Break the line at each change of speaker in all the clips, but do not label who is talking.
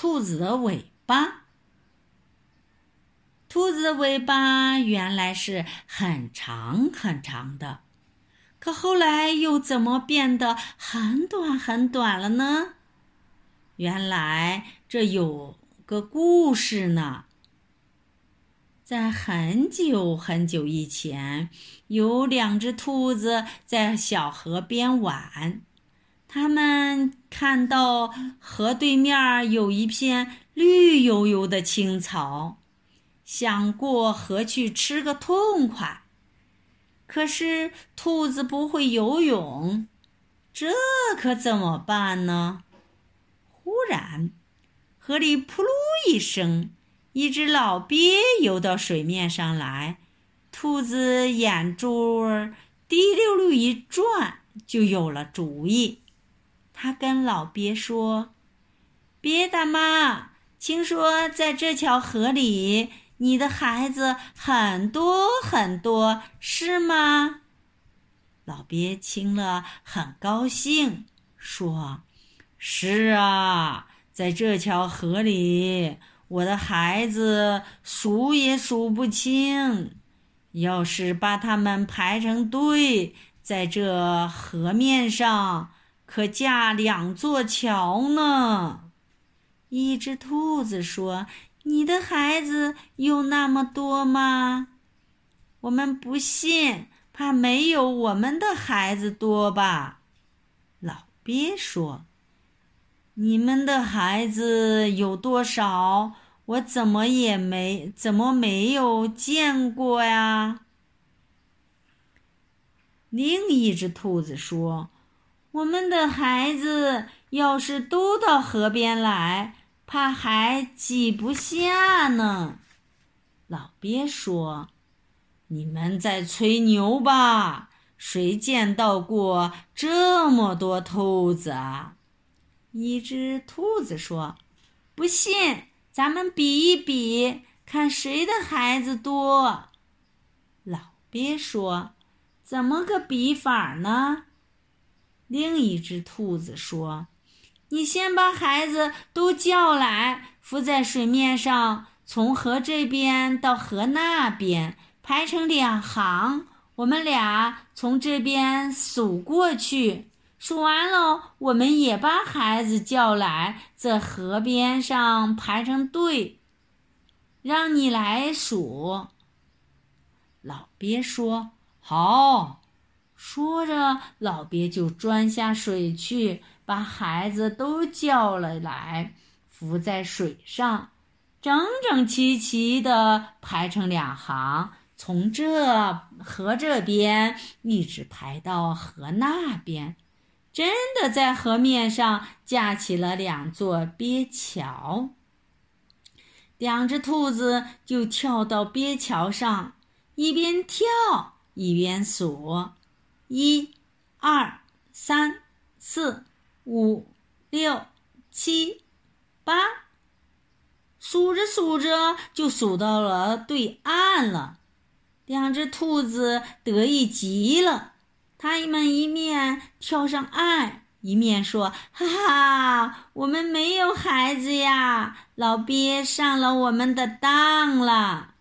兔子的尾巴。兔子的尾巴原来是很长很长的，可后来又怎么变得很短很短了呢？原来这有个故事呢。在很久很久以前，有两只兔子在小河边玩。他们看到河对面有一片绿油油的青草，想过河去吃个痛快。可是兔子不会游泳，这可怎么办呢？忽然，河里扑噜一声。一只老鳖游到水面上来，兔子眼珠儿滴溜溜一转，就有了主意。他跟老鳖说：“鳖大妈，听说在这条河里，你的孩子很多很多，是吗？”老鳖听了很高兴，说：“是啊，在这条河里。”我的孩子数也数不清，要是把他们排成队，在这河面上，可架两座桥呢。一只兔子说：“你的孩子有那么多吗？”我们不信，怕没有我们的孩子多吧？老鳖说。你们的孩子有多少？我怎么也没怎么没有见过呀？另一只兔子说：“我们的孩子要是都到河边来，怕还挤不下呢。”老鳖说：“你们在吹牛吧？谁见到过这么多兔子啊？”一只兔子说：“不信，咱们比一比，看谁的孩子多。”老鳖说：“怎么个比法呢？”另一只兔子说：“你先把孩子都叫来，浮在水面上，从河这边到河那边，排成两行，我们俩从这边数过去。”数完了，我们也把孩子叫来，在河边上排成队，让你来数。老鳖说：“好。”说着，老鳖就钻下水去，把孩子都叫了来，浮在水上，整整齐齐的排成两行，从这河这边一直排到河那边。真的在河面上架起了两座鳖桥，两只兔子就跳到鳖桥上，一边跳一边数：一、二、三、四、五、六、七、八。数着数着就数到了对岸了，两只兔子得意极了。他们一面跳上岸，一面说：“哈哈，我们没有孩子呀！老鳖上了我们的当了。”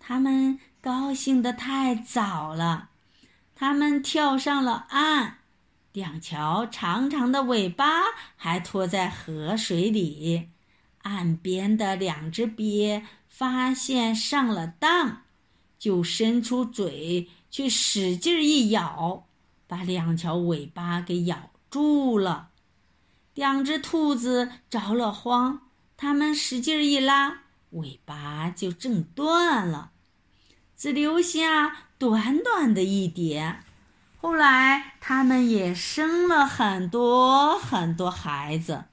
他们高兴得太早了。他们跳上了岸，两条长长的尾巴还拖在河水里。岸边的两只鳖发现上了当，就伸出嘴。去使劲一咬，把两条尾巴给咬住了。两只兔子着了慌，它们使劲一拉，尾巴就挣断了，只留下短短的一点。后来，他们也生了很多很多孩子，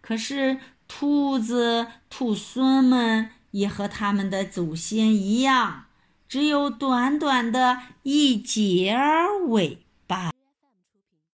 可是兔子兔孙们也和他们的祖先一样。只有短短的一截尾。